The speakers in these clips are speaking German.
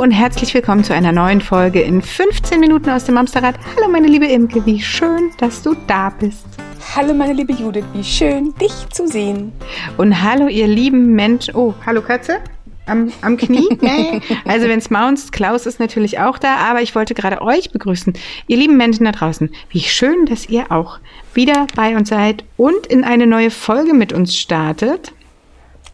Hallo und herzlich willkommen zu einer neuen Folge in 15 Minuten aus dem Amsterrad. Hallo meine liebe Imke, wie schön, dass du da bist. Hallo meine liebe Judith, wie schön, dich zu sehen. Und hallo ihr lieben Menschen. Oh, hallo Katze. Am, am Knie? also wenn es maunzt, Klaus ist natürlich auch da, aber ich wollte gerade euch begrüßen. Ihr lieben Menschen da draußen, wie schön, dass ihr auch wieder bei uns seid und in eine neue Folge mit uns startet.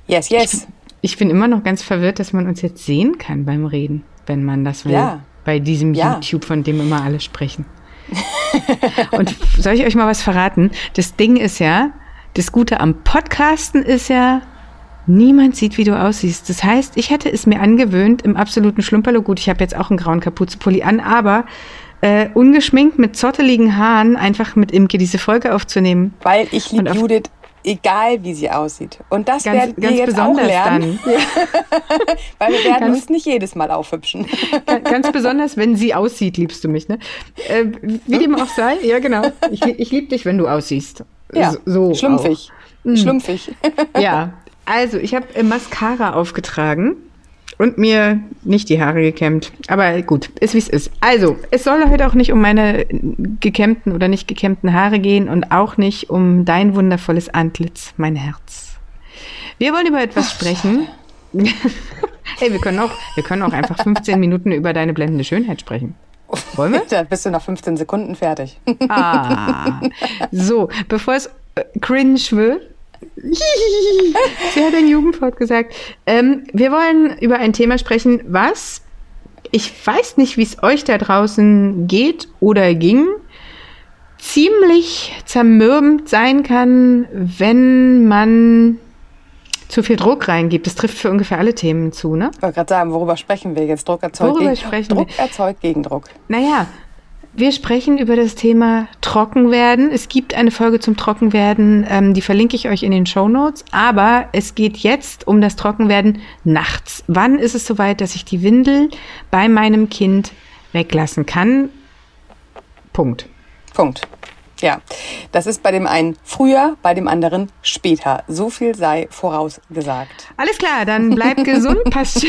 Yes, yes. Ich, bin immer noch ganz verwirrt, dass man uns jetzt sehen kann beim Reden, wenn man das will. Ja. Bei diesem ja. YouTube, von dem immer alle sprechen. und soll ich euch mal was verraten? Das Ding ist ja, das Gute am Podcasten ist ja, niemand sieht, wie du aussiehst. Das heißt, ich hätte es mir angewöhnt, im absoluten Schlumperlo, gut, ich habe jetzt auch einen grauen Kapuzenpulli an, aber äh, ungeschminkt mit zotteligen Haaren einfach mit Imke diese Folge aufzunehmen. Weil ich liebe Judith egal wie sie aussieht. Und das ganz, werden wir ganz jetzt auch lernen. Weil wir werden ganz, uns nicht jedes Mal aufhübschen. ganz besonders, wenn sie aussieht, liebst du mich, ne? Äh, wie dem auch sei, ja genau. Ich, ich liebe dich, wenn du aussiehst. Ja, so schlumpfig. Auch. Mhm. Schlumpfig. Ja, also ich habe Mascara aufgetragen und mir nicht die Haare gekämmt. Aber gut, ist wie es ist. Also, es soll heute auch nicht um meine gekämmten oder nicht gekämmten Haare gehen und auch nicht um dein wundervolles Antlitz, mein Herz. Wir wollen über etwas sprechen. hey, wir können auch, wir können auch einfach 15 Minuten über deine blendende Schönheit sprechen. Wollen wir? Da bist du nach 15 Sekunden fertig. ah. So, bevor es äh, cringe wird, Sie hat ein Jugendwort gesagt. Ähm, wir wollen über ein Thema sprechen, was ich weiß nicht, wie es euch da draußen geht oder ging, ziemlich zermürbend sein kann, wenn man zu viel Druck reingibt. Das trifft für ungefähr alle Themen zu, ne? Ich wollte gerade sagen, worüber sprechen wir jetzt? Druck erzeugt, worüber gegen, sprechen Druck wir? erzeugt Gegendruck. Naja, wir sprechen über das Thema Trockenwerden. Es gibt eine Folge zum Trockenwerden, ähm, die verlinke ich euch in den Show Notes. Aber es geht jetzt um das Trockenwerden nachts. Wann ist es soweit, dass ich die Windel bei meinem Kind weglassen kann? Punkt. Punkt. Ja, das ist bei dem einen früher, bei dem anderen später. So viel sei vorausgesagt. Alles klar, dann bleib gesund, passt.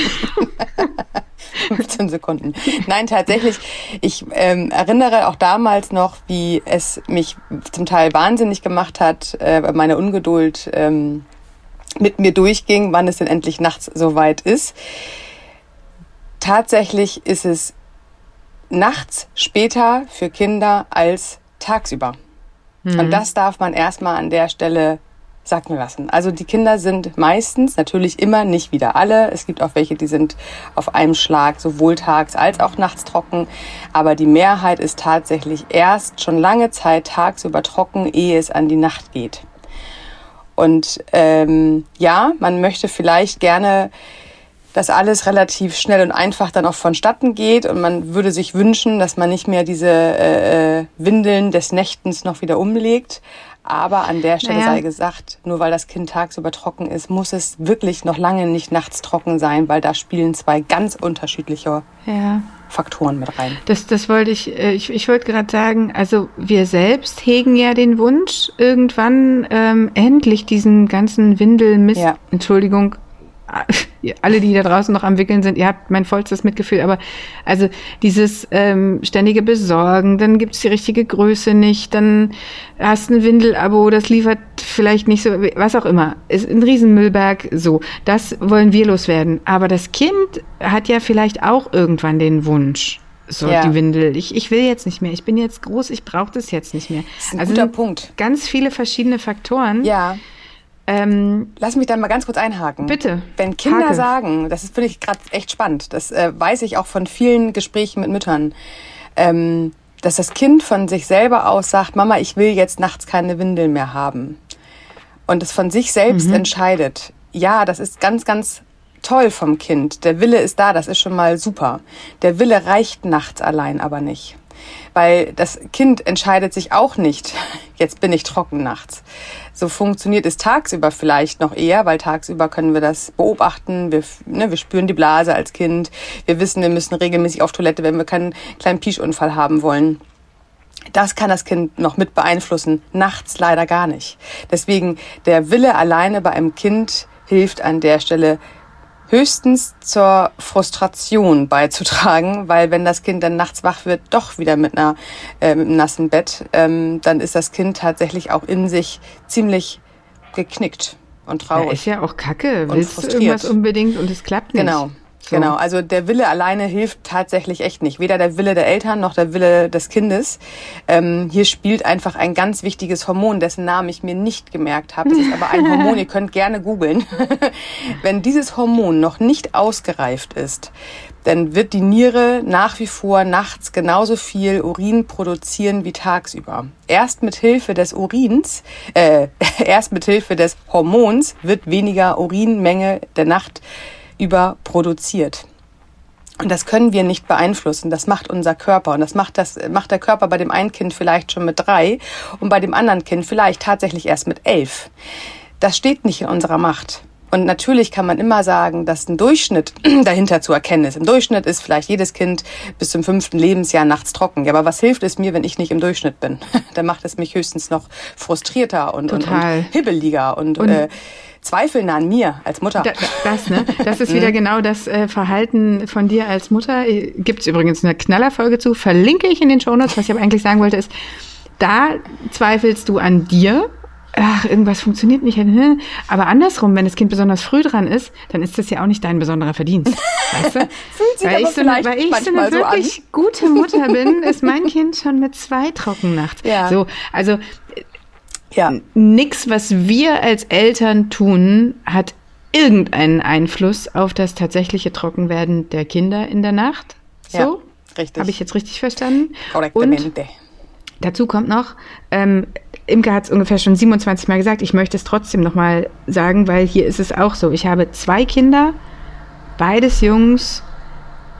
15 Sekunden. Nein, tatsächlich. Ich ähm, erinnere auch damals noch, wie es mich zum Teil wahnsinnig gemacht hat, äh, meine Ungeduld ähm, mit mir durchging, wann es denn endlich nachts soweit ist. Tatsächlich ist es nachts später für Kinder als tagsüber. Mhm. Und das darf man erstmal an der Stelle sacken lassen. Also die Kinder sind meistens, natürlich immer nicht wieder alle. Es gibt auch welche, die sind auf einem Schlag sowohl tags als auch nachts trocken. Aber die Mehrheit ist tatsächlich erst schon lange Zeit tagsüber trocken, ehe es an die Nacht geht. Und ähm, ja, man möchte vielleicht gerne dass alles relativ schnell und einfach dann auch vonstatten geht und man würde sich wünschen, dass man nicht mehr diese äh, äh, Windeln des Nächtens noch wieder umlegt. Aber an der Stelle naja. sei gesagt, nur weil das Kind tagsüber trocken ist, muss es wirklich noch lange nicht nachts trocken sein, weil da spielen zwei ganz unterschiedliche ja. Faktoren mit rein. Das, das wollte ich, äh, ich, ich wollte gerade sagen, also wir selbst hegen ja den Wunsch, irgendwann ähm, endlich diesen ganzen Windelmist, ja. Entschuldigung, alle, die da draußen noch am Wickeln sind, ihr habt mein vollstes Mitgefühl, aber also dieses ähm, ständige Besorgen, dann gibt's die richtige Größe nicht, dann hast du ein Windelabo, das liefert vielleicht nicht so, was auch immer. Ist ein Riesenmüllberg, so. Das wollen wir loswerden. Aber das Kind hat ja vielleicht auch irgendwann den Wunsch. So, ja. die Windel. Ich, ich will jetzt nicht mehr. Ich bin jetzt groß, ich brauche das jetzt nicht mehr. Das ist ein also guter Punkt. Ganz viele verschiedene Faktoren. Ja ähm, Lass mich da mal ganz kurz einhaken. Bitte. Wenn Kinder Hake. sagen, das finde ich gerade echt spannend, das äh, weiß ich auch von vielen Gesprächen mit Müttern, ähm, dass das Kind von sich selber aus sagt, Mama, ich will jetzt nachts keine Windeln mehr haben. Und es von sich selbst mhm. entscheidet. Ja, das ist ganz, ganz toll vom Kind. Der Wille ist da, das ist schon mal super. Der Wille reicht nachts allein aber nicht weil das Kind entscheidet sich auch nicht, jetzt bin ich trocken nachts. So funktioniert es tagsüber vielleicht noch eher, weil tagsüber können wir das beobachten, wir, ne, wir spüren die Blase als Kind, wir wissen, wir müssen regelmäßig auf Toilette, wenn wir keinen kleinen Pischunfall haben wollen. Das kann das Kind noch mit beeinflussen, nachts leider gar nicht. Deswegen der Wille alleine bei einem Kind hilft an der Stelle höchstens zur Frustration beizutragen, weil wenn das Kind dann nachts wach wird, doch wieder mit, einer, äh, mit einem nassen Bett, ähm, dann ist das Kind tatsächlich auch in sich ziemlich geknickt und traurig. Ja, ist ja auch kacke. Willst du irgendwas unbedingt und es klappt nicht. Genau. So. Genau, also der Wille alleine hilft tatsächlich echt nicht. Weder der Wille der Eltern noch der Wille des Kindes. Ähm, hier spielt einfach ein ganz wichtiges Hormon, dessen Namen ich mir nicht gemerkt habe. Das ist aber ein Hormon, ihr könnt gerne googeln. Wenn dieses Hormon noch nicht ausgereift ist, dann wird die Niere nach wie vor nachts genauso viel Urin produzieren wie tagsüber. Erst mit Hilfe des Urins, äh, erst mit Hilfe des Hormons wird weniger Urinmenge der Nacht überproduziert. Und das können wir nicht beeinflussen. Das macht unser Körper. Und das macht, das macht der Körper bei dem einen Kind vielleicht schon mit drei und bei dem anderen Kind vielleicht tatsächlich erst mit elf. Das steht nicht in unserer Macht. Und natürlich kann man immer sagen, dass ein Durchschnitt dahinter zu erkennen ist. Im Durchschnitt ist vielleicht jedes Kind bis zum fünften Lebensjahr nachts trocken. Ja, aber was hilft es mir, wenn ich nicht im Durchschnitt bin? Dann macht es mich höchstens noch frustrierter und, und, und hibbeliger und, und äh, zweifeln an mir als Mutter. Da, das, ne? Das ist wieder mhm. genau das äh, Verhalten von dir als Mutter. Gibt es übrigens eine Knallerfolge zu, verlinke ich in den Shownotes. Was ich aber eigentlich sagen wollte, ist, da zweifelst du an dir. Ach, irgendwas funktioniert nicht. Aber andersrum, wenn das Kind besonders früh dran ist, dann ist das ja auch nicht dein besonderer Verdienst. Weißt du? Fühlt sich weil, ich so eine, weil ich so eine wirklich so gute Mutter bin, ist mein Kind schon mit zwei trocken nachts. Ja. So, also ja. Nix, was wir als Eltern tun, hat irgendeinen Einfluss auf das tatsächliche Trockenwerden der Kinder in der Nacht. So? Ja, richtig. Habe ich jetzt richtig verstanden? Und dazu kommt noch, ähm, Imke hat es ungefähr schon 27 Mal gesagt, ich möchte es trotzdem nochmal sagen, weil hier ist es auch so. Ich habe zwei Kinder, beides Jungs,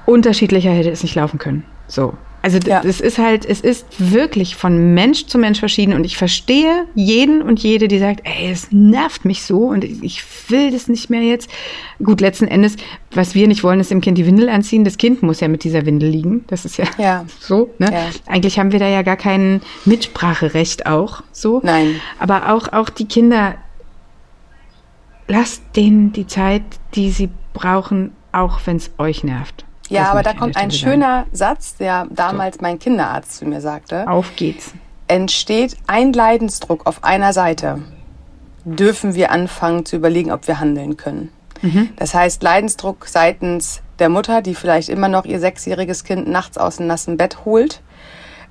unterschiedlicher hätte es nicht laufen können. So. Also ja. es ist halt, es ist wirklich von Mensch zu Mensch verschieden und ich verstehe jeden und jede, die sagt, ey, es nervt mich so und ich will das nicht mehr jetzt. Gut, letzten Endes, was wir nicht wollen, ist dem Kind die Windel anziehen. Das Kind muss ja mit dieser Windel liegen. Das ist ja, ja. so. Ne? Ja. Eigentlich haben wir da ja gar kein Mitspracherecht auch. So. Nein. Aber auch, auch die Kinder, lasst denen die Zeit, die sie brauchen, auch wenn es euch nervt. Ja, aber da kommt ein schöner Satz, der damals mein Kinderarzt zu mir sagte. Auf geht's. Entsteht ein Leidensdruck auf einer Seite, dürfen wir anfangen zu überlegen, ob wir handeln können. Mhm. Das heißt, Leidensdruck seitens der Mutter, die vielleicht immer noch ihr sechsjähriges Kind nachts aus dem nassen Bett holt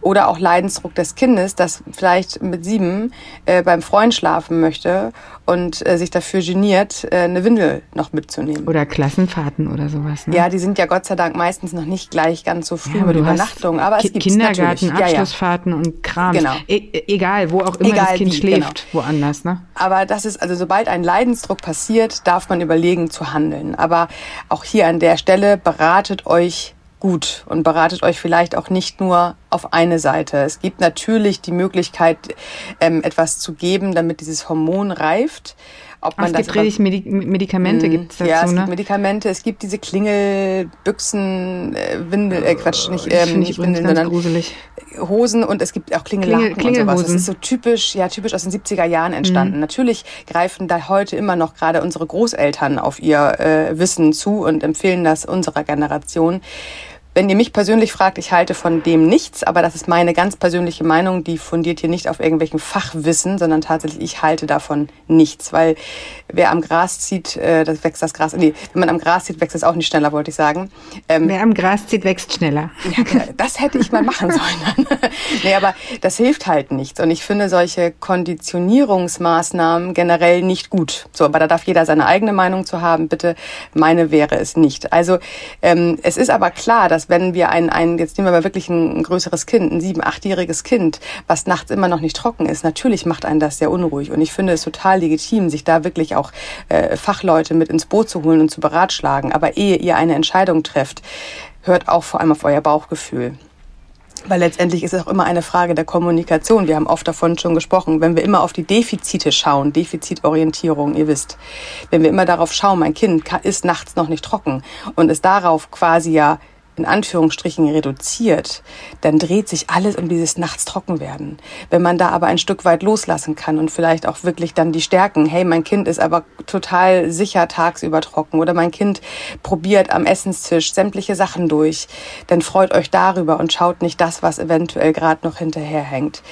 oder auch Leidensdruck des Kindes, das vielleicht mit sieben äh, beim Freund schlafen möchte und äh, sich dafür geniert, äh, eine Windel noch mitzunehmen. Oder Klassenfahrten oder sowas. Ne? Ja, die sind ja Gott sei Dank meistens noch nicht gleich ganz so früh ja, mit Übernachtung. Aber es gibt Kindergarten, Abschlussfahrten ja, ja. und Kram. Genau. E egal, wo auch immer egal das Kind wie, schläft, genau. woanders. Ne? Aber das ist, also sobald ein Leidensdruck passiert, darf man überlegen zu handeln. Aber auch hier an der Stelle beratet euch gut und beratet euch vielleicht auch nicht nur auf eine Seite. Es gibt natürlich die Möglichkeit, ähm, etwas zu geben, damit dieses Hormon reift. Ob man es gibt richtig Medi Medikamente, gibt es dazu, Ja, es ne? gibt Medikamente, es gibt diese Klingelbüchsen, äh, Windel, äh, Quatsch, nicht, ähm, nicht Windeln, sondern gruselig. Hosen und es gibt auch Klingellaken Klingel, und sowas. Das ist so typisch, ja, typisch aus den 70er Jahren entstanden. Mhm. Natürlich greifen da heute immer noch gerade unsere Großeltern auf ihr äh, Wissen zu und empfehlen das unserer Generation. Wenn ihr mich persönlich fragt, ich halte von dem nichts, aber das ist meine ganz persönliche Meinung, die fundiert hier nicht auf irgendwelchen Fachwissen, sondern tatsächlich, ich halte davon nichts, weil wer am Gras zieht, äh, das wächst das Gras, nee, wenn man am Gras zieht, wächst es auch nicht schneller, wollte ich sagen. Ähm, wer am Gras zieht, wächst schneller. Ja, das hätte ich mal machen sollen. nee, aber das hilft halt nichts und ich finde solche Konditionierungsmaßnahmen generell nicht gut. So, aber da darf jeder seine eigene Meinung zu haben, bitte. Meine wäre es nicht. Also, ähm, es ist aber klar, wenn wir ein, ein jetzt nehmen wir mal wirklich ein, ein größeres Kind, ein sieben-, achtjähriges Kind, was nachts immer noch nicht trocken ist, natürlich macht einen das sehr unruhig. Und ich finde es total legitim, sich da wirklich auch äh, Fachleute mit ins Boot zu holen und zu beratschlagen. Aber ehe ihr eine Entscheidung trefft, hört auch vor allem auf euer Bauchgefühl. Weil letztendlich ist es auch immer eine Frage der Kommunikation. Wir haben oft davon schon gesprochen. Wenn wir immer auf die Defizite schauen, Defizitorientierung, ihr wisst, wenn wir immer darauf schauen, mein Kind ist nachts noch nicht trocken und es darauf quasi ja in Anführungsstrichen reduziert, dann dreht sich alles um dieses nachts trocken werden. Wenn man da aber ein Stück weit loslassen kann und vielleicht auch wirklich dann die Stärken, hey, mein Kind ist aber total sicher tagsüber trocken oder mein Kind probiert am Essenstisch sämtliche Sachen durch, dann freut euch darüber und schaut nicht das, was eventuell gerade noch hinterherhängt.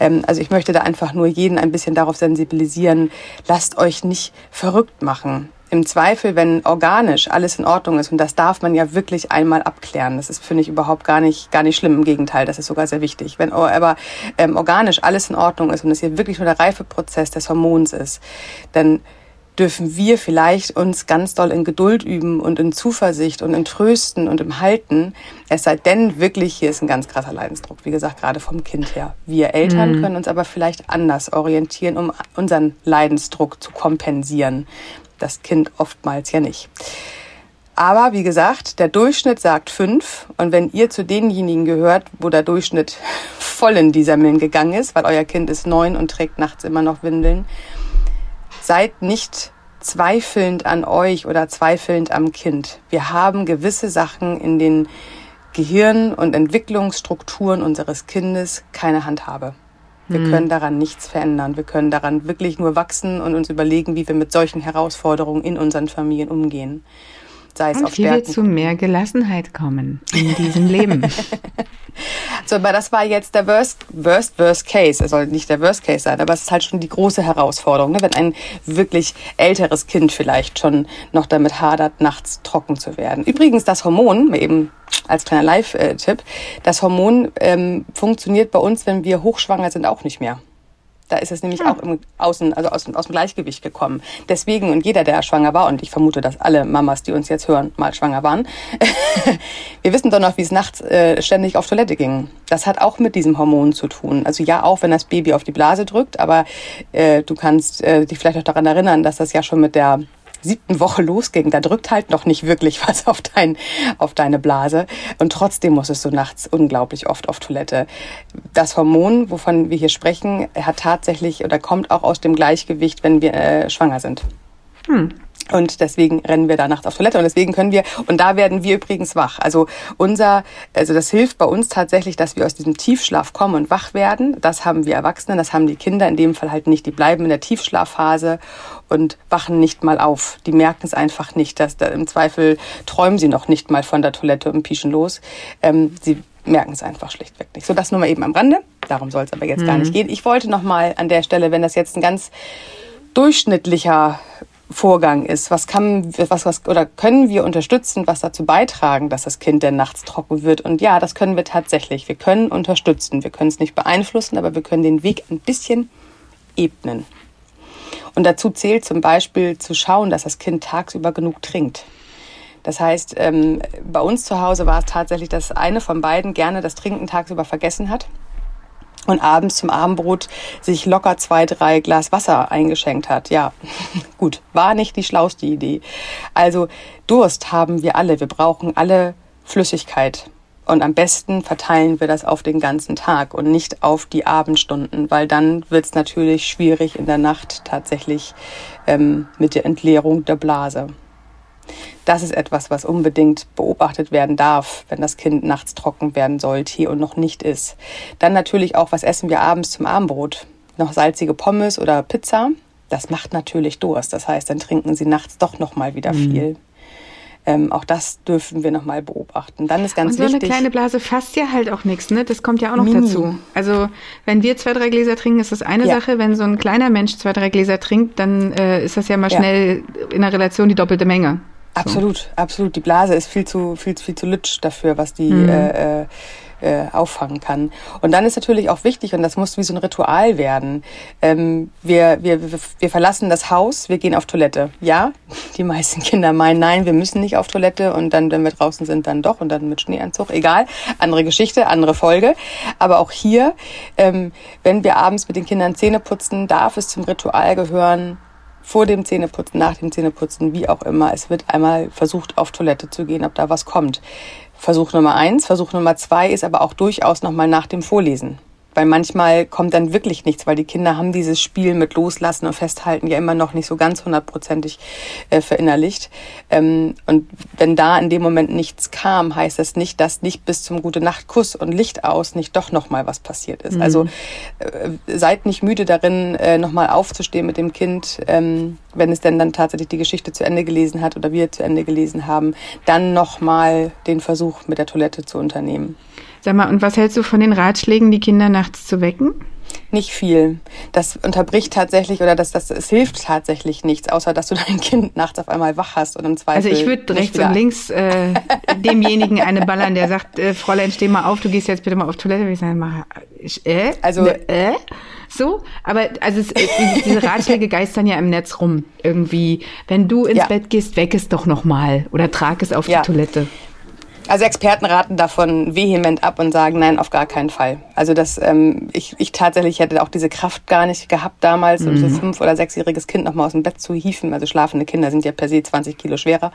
Ähm, also ich möchte da einfach nur jeden ein bisschen darauf sensibilisieren, lasst euch nicht verrückt machen im Zweifel, wenn organisch alles in Ordnung ist, und das darf man ja wirklich einmal abklären, das ist, finde ich, überhaupt gar nicht, gar nicht schlimm, im Gegenteil, das ist sogar sehr wichtig. Wenn aber ähm, organisch alles in Ordnung ist und es hier wirklich nur der Reifeprozess des Hormons ist, dann dürfen wir vielleicht uns ganz doll in Geduld üben und in Zuversicht und in Trösten und im Halten. Es sei denn, wirklich, hier ist ein ganz krasser Leidensdruck, wie gesagt, gerade vom Kind her. Wir Eltern mhm. können uns aber vielleicht anders orientieren, um unseren Leidensdruck zu kompensieren das Kind oftmals ja nicht. Aber wie gesagt, der Durchschnitt sagt fünf. Und wenn ihr zu denjenigen gehört, wo der Durchschnitt voll in die Semmeln gegangen ist, weil euer Kind ist neun und trägt nachts immer noch Windeln, seid nicht zweifelnd an euch oder zweifelnd am Kind. Wir haben gewisse Sachen in den Gehirn- und Entwicklungsstrukturen unseres Kindes keine Handhabe. Wir mhm. können daran nichts verändern. Wir können daran wirklich nur wachsen und uns überlegen, wie wir mit solchen Herausforderungen in unseren Familien umgehen. Sei es und auf wie Stärken. wir zu mehr Gelassenheit kommen in diesem Leben. so, aber das war jetzt der Worst, Worst, Worst Case. Es soll nicht der Worst Case sein, aber es ist halt schon die große Herausforderung, ne? wenn ein wirklich älteres Kind vielleicht schon noch damit hadert, nachts trocken zu werden. Übrigens, das Hormon, eben als kleiner Live-Tipp, das Hormon ähm, funktioniert bei uns, wenn wir hochschwanger sind, auch nicht mehr. Da ist es nämlich hm. auch im Außen, also aus, aus dem Gleichgewicht gekommen. Deswegen, und jeder, der schwanger war, und ich vermute, dass alle Mamas, die uns jetzt hören, mal schwanger waren, wir wissen doch noch, wie es nachts äh, ständig auf Toilette ging. Das hat auch mit diesem Hormon zu tun. Also ja, auch wenn das Baby auf die Blase drückt, aber äh, du kannst äh, dich vielleicht auch daran erinnern, dass das ja schon mit der siebten Woche losging, da drückt halt noch nicht wirklich was auf, dein, auf deine Blase. Und trotzdem musstest du nachts unglaublich oft auf Toilette. Das Hormon, wovon wir hier sprechen, hat tatsächlich oder kommt auch aus dem Gleichgewicht, wenn wir äh, schwanger sind. Hm. Und deswegen rennen wir da nachts auf Toilette und deswegen können wir, und da werden wir übrigens wach. Also unser, also das hilft bei uns tatsächlich, dass wir aus diesem Tiefschlaf kommen und wach werden. Das haben wir Erwachsene, das haben die Kinder in dem Fall halt nicht. Die bleiben in der Tiefschlafphase und wachen nicht mal auf. Die merken es einfach nicht, dass da im Zweifel träumen sie noch nicht mal von der Toilette und pieschen los. Ähm, sie merken es einfach schlichtweg nicht. So, das nur mal eben am Rande. Darum soll es aber jetzt mhm. gar nicht gehen. Ich wollte noch mal an der Stelle, wenn das jetzt ein ganz durchschnittlicher Vorgang ist. Was kann, was, was, oder können wir unterstützen, was dazu beitragen, dass das Kind denn nachts trocken wird? Und ja, das können wir tatsächlich. Wir können unterstützen. Wir können es nicht beeinflussen, aber wir können den Weg ein bisschen ebnen. Und dazu zählt zum Beispiel zu schauen, dass das Kind tagsüber genug trinkt. Das heißt, ähm, bei uns zu Hause war es tatsächlich, dass eine von beiden gerne das Trinken tagsüber vergessen hat und abends zum Abendbrot sich locker zwei, drei Glas Wasser eingeschenkt hat. Ja, gut, war nicht die schlauste Idee. Also Durst haben wir alle. Wir brauchen alle Flüssigkeit. Und am besten verteilen wir das auf den ganzen Tag und nicht auf die Abendstunden, weil dann wird es natürlich schwierig in der Nacht tatsächlich ähm, mit der Entleerung der Blase. Das ist etwas, was unbedingt beobachtet werden darf, wenn das Kind nachts trocken werden sollte und noch nicht ist. Dann natürlich auch, was essen wir abends zum Abendbrot? Noch salzige Pommes oder Pizza? Das macht natürlich Durst. Das heißt, dann trinken sie nachts doch noch mal wieder mhm. viel. Ähm, auch das dürfen wir nochmal beobachten. Dann ist ganz wichtig. Und so wichtig, eine kleine Blase fasst ja halt auch nichts, ne? Das kommt ja auch noch Mini. dazu. Also wenn wir zwei, drei Gläser trinken, ist das eine ja. Sache. Wenn so ein kleiner Mensch zwei, drei Gläser trinkt, dann äh, ist das ja mal schnell ja. in der Relation die doppelte Menge. Absolut, so. absolut. Die Blase ist viel zu, viel, viel zu lütsch dafür, was die mhm. äh, äh, auffangen kann. Und dann ist natürlich auch wichtig, und das muss wie so ein Ritual werden, ähm, wir, wir, wir verlassen das Haus, wir gehen auf Toilette. Ja, die meisten Kinder meinen, nein, wir müssen nicht auf Toilette und dann, wenn wir draußen sind, dann doch und dann mit Schneeanzug. Egal, andere Geschichte, andere Folge. Aber auch hier, ähm, wenn wir abends mit den Kindern Zähne putzen, darf es zum Ritual gehören, vor dem Zähneputzen, nach dem Zähneputzen, wie auch immer. Es wird einmal versucht, auf Toilette zu gehen, ob da was kommt. Versuch Nummer eins. Versuch Nummer zwei ist aber auch durchaus nochmal nach dem Vorlesen. Weil manchmal kommt dann wirklich nichts, weil die Kinder haben dieses Spiel mit Loslassen und Festhalten ja immer noch nicht so ganz hundertprozentig äh, verinnerlicht. Ähm, und wenn da in dem Moment nichts kam, heißt das nicht, dass nicht bis zum gute Nacht Kuss und Licht aus nicht doch noch mal was passiert ist. Mhm. Also äh, seid nicht müde darin, äh, noch mal aufzustehen mit dem Kind, ähm, wenn es denn dann tatsächlich die Geschichte zu Ende gelesen hat oder wir zu Ende gelesen haben, dann noch mal den Versuch mit der Toilette zu unternehmen. Sag mal, und was hältst du von den Ratschlägen, die Kinder nachts zu wecken? Nicht viel. Das unterbricht tatsächlich oder das, das, es hilft tatsächlich nichts, außer dass du dein Kind nachts auf einmal wach hast und im Zweifel. Also ich würde rechts und links äh, demjenigen eine ballern, der sagt, äh, Fräulein, steh mal auf, du gehst jetzt bitte mal auf Toilette. Ich sage, mal, äh? Also ne, äh? So, aber also es, diese Ratschläge geistern ja im Netz rum. Irgendwie, wenn du ins ja. Bett gehst, weck es doch noch mal oder trag es auf ja. die Toilette. Also Experten raten davon vehement ab und sagen, nein, auf gar keinen Fall. Also das, ähm, ich, ich tatsächlich hätte auch diese Kraft gar nicht gehabt damals, mhm. um so mhm. fünf- oder sechsjähriges Kind nochmal aus dem Bett zu hieven. Also schlafende Kinder sind ja per se 20 Kilo schwerer.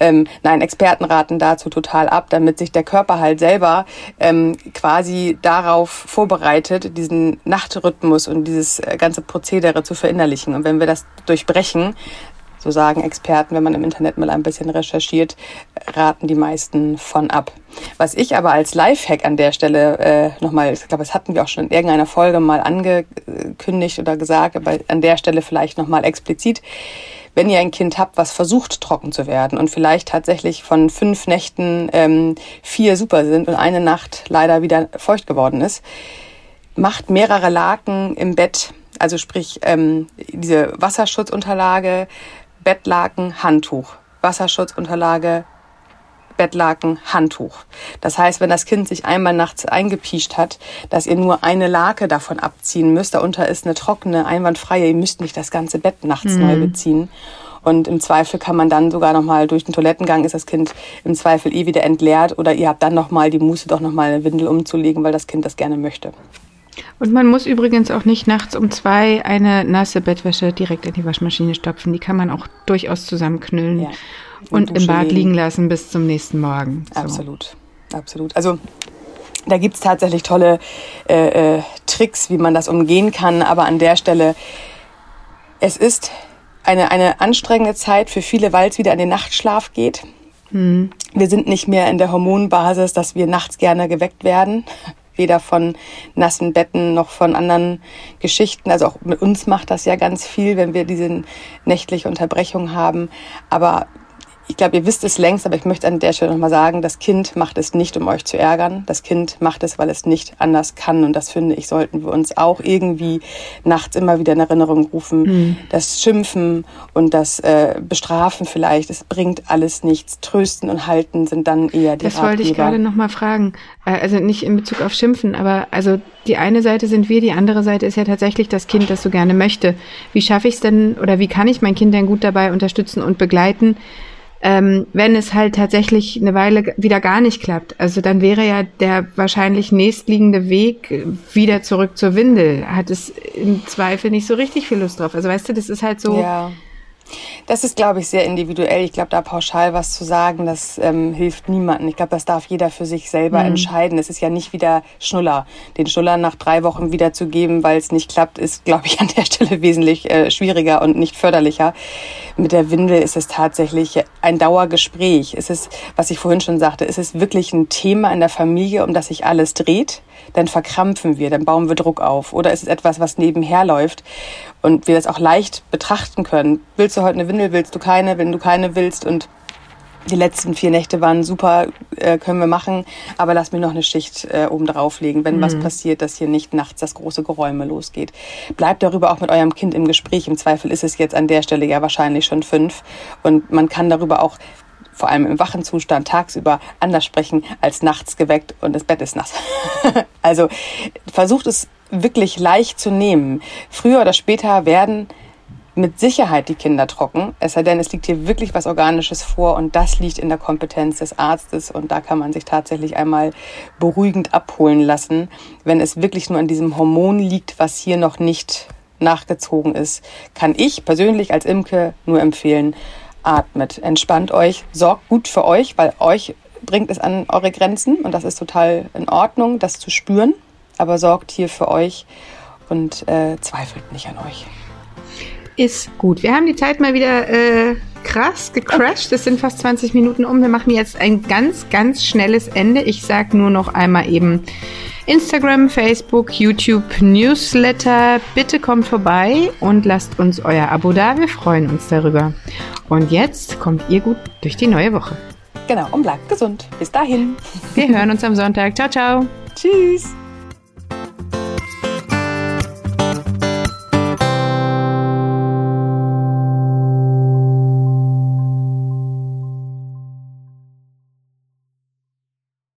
Ähm, nein, Experten raten dazu total ab, damit sich der Körper halt selber ähm, quasi darauf vorbereitet, diesen Nachtrhythmus und dieses äh, ganze Prozedere zu verinnerlichen. Und wenn wir das durchbrechen, so sagen Experten, wenn man im Internet mal ein bisschen recherchiert, raten die meisten von ab. Was ich aber als Lifehack an der Stelle äh, nochmal, ich glaube, das hatten wir auch schon in irgendeiner Folge mal angekündigt oder gesagt, aber an der Stelle vielleicht nochmal explizit. Wenn ihr ein Kind habt, was versucht trocken zu werden und vielleicht tatsächlich von fünf Nächten ähm, vier super sind und eine Nacht leider wieder feucht geworden ist, macht mehrere Laken im Bett also sprich ähm, diese Wasserschutzunterlage, Bettlaken, Handtuch. Wasserschutzunterlage, Bettlaken, Handtuch. Das heißt, wenn das Kind sich einmal nachts eingepiescht hat, dass ihr nur eine Lake davon abziehen müsst. Darunter ist eine trockene, einwandfreie. Ihr müsst nicht das ganze Bett nachts mhm. neu beziehen. Und im Zweifel kann man dann sogar nochmal durch den Toilettengang ist das Kind im Zweifel eh wieder entleert oder ihr habt dann nochmal die Muße, doch nochmal eine Windel umzulegen, weil das Kind das gerne möchte. Und man muss übrigens auch nicht nachts um zwei eine nasse Bettwäsche direkt in die Waschmaschine stopfen. Die kann man auch durchaus zusammenknüllen ja, und im Bad legen. liegen lassen bis zum nächsten Morgen. So. Absolut, absolut. Also da gibt es tatsächlich tolle äh, äh, Tricks, wie man das umgehen kann. Aber an der Stelle, es ist eine, eine anstrengende Zeit für viele, weil es wieder an den Nachtschlaf geht. Mhm. Wir sind nicht mehr in der Hormonbasis, dass wir nachts gerne geweckt werden weder von nassen Betten noch von anderen Geschichten. Also auch mit uns macht das ja ganz viel, wenn wir diese nächtliche Unterbrechung haben. Aber ich glaube, ihr wisst es längst, aber ich möchte an der Stelle nochmal sagen, das Kind macht es nicht, um euch zu ärgern. Das Kind macht es, weil es nicht anders kann. Und das finde ich, sollten wir uns auch irgendwie nachts immer wieder in Erinnerung rufen. Mhm. Das Schimpfen und das äh, Bestrafen vielleicht, es bringt alles nichts. Trösten und Halten sind dann eher die Das Ratgeber. wollte ich gerade nochmal fragen. Äh, also nicht in Bezug auf Schimpfen, aber also die eine Seite sind wir, die andere Seite ist ja tatsächlich das Kind, das so gerne möchte. Wie schaffe ich es denn oder wie kann ich mein Kind denn gut dabei unterstützen und begleiten? Ähm, wenn es halt tatsächlich eine Weile wieder gar nicht klappt. Also dann wäre ja der wahrscheinlich nächstliegende Weg wieder zurück zur Windel. Hat es im Zweifel nicht so richtig viel Lust drauf. Also weißt du, das ist halt so. Ja. Das ist, glaube ich, sehr individuell. Ich glaube, da pauschal was zu sagen, das ähm, hilft niemandem. Ich glaube, das darf jeder für sich selber mhm. entscheiden. Es ist ja nicht wieder Schnuller. Den Schnuller nach drei Wochen wiederzugeben, weil es nicht klappt, ist, glaube ich, an der Stelle wesentlich äh, schwieriger und nicht förderlicher. Mit der Windel ist es tatsächlich ein Dauergespräch. Es ist, was ich vorhin schon sagte, ist es wirklich ein Thema in der Familie, um das sich alles dreht dann verkrampfen wir, dann bauen wir Druck auf. Oder ist es etwas, was nebenher läuft und wir das auch leicht betrachten können? Willst du heute eine Windel, willst du keine, wenn du keine willst und die letzten vier Nächte waren super, äh, können wir machen, aber lass mir noch eine Schicht äh, oben drauflegen, wenn mhm. was passiert, dass hier nicht nachts das große Geräume losgeht. Bleibt darüber auch mit eurem Kind im Gespräch. Im Zweifel ist es jetzt an der Stelle ja wahrscheinlich schon fünf und man kann darüber auch vor allem im wachen Zustand tagsüber anders sprechen als nachts geweckt und das Bett ist nass. also versucht es wirklich leicht zu nehmen. Früher oder später werden mit Sicherheit die Kinder trocken, es sei denn, es liegt hier wirklich was Organisches vor und das liegt in der Kompetenz des Arztes und da kann man sich tatsächlich einmal beruhigend abholen lassen, wenn es wirklich nur an diesem Hormon liegt, was hier noch nicht nachgezogen ist, kann ich persönlich als Imke nur empfehlen, atmet, entspannt euch, sorgt gut für euch, weil euch bringt es an eure Grenzen und das ist total in Ordnung, das zu spüren. aber sorgt hier für euch und äh, zweifelt nicht an euch. Ist gut. Wir haben die Zeit mal wieder äh, krass gecrashed. Es sind fast 20 Minuten um. Wir machen jetzt ein ganz, ganz schnelles Ende. Ich sage nur noch einmal eben Instagram, Facebook, YouTube, Newsletter. Bitte kommt vorbei und lasst uns euer Abo da. Wir freuen uns darüber. Und jetzt kommt ihr gut durch die neue Woche. Genau, und bleibt gesund. Bis dahin. Wir hören uns am Sonntag. Ciao, ciao. Tschüss.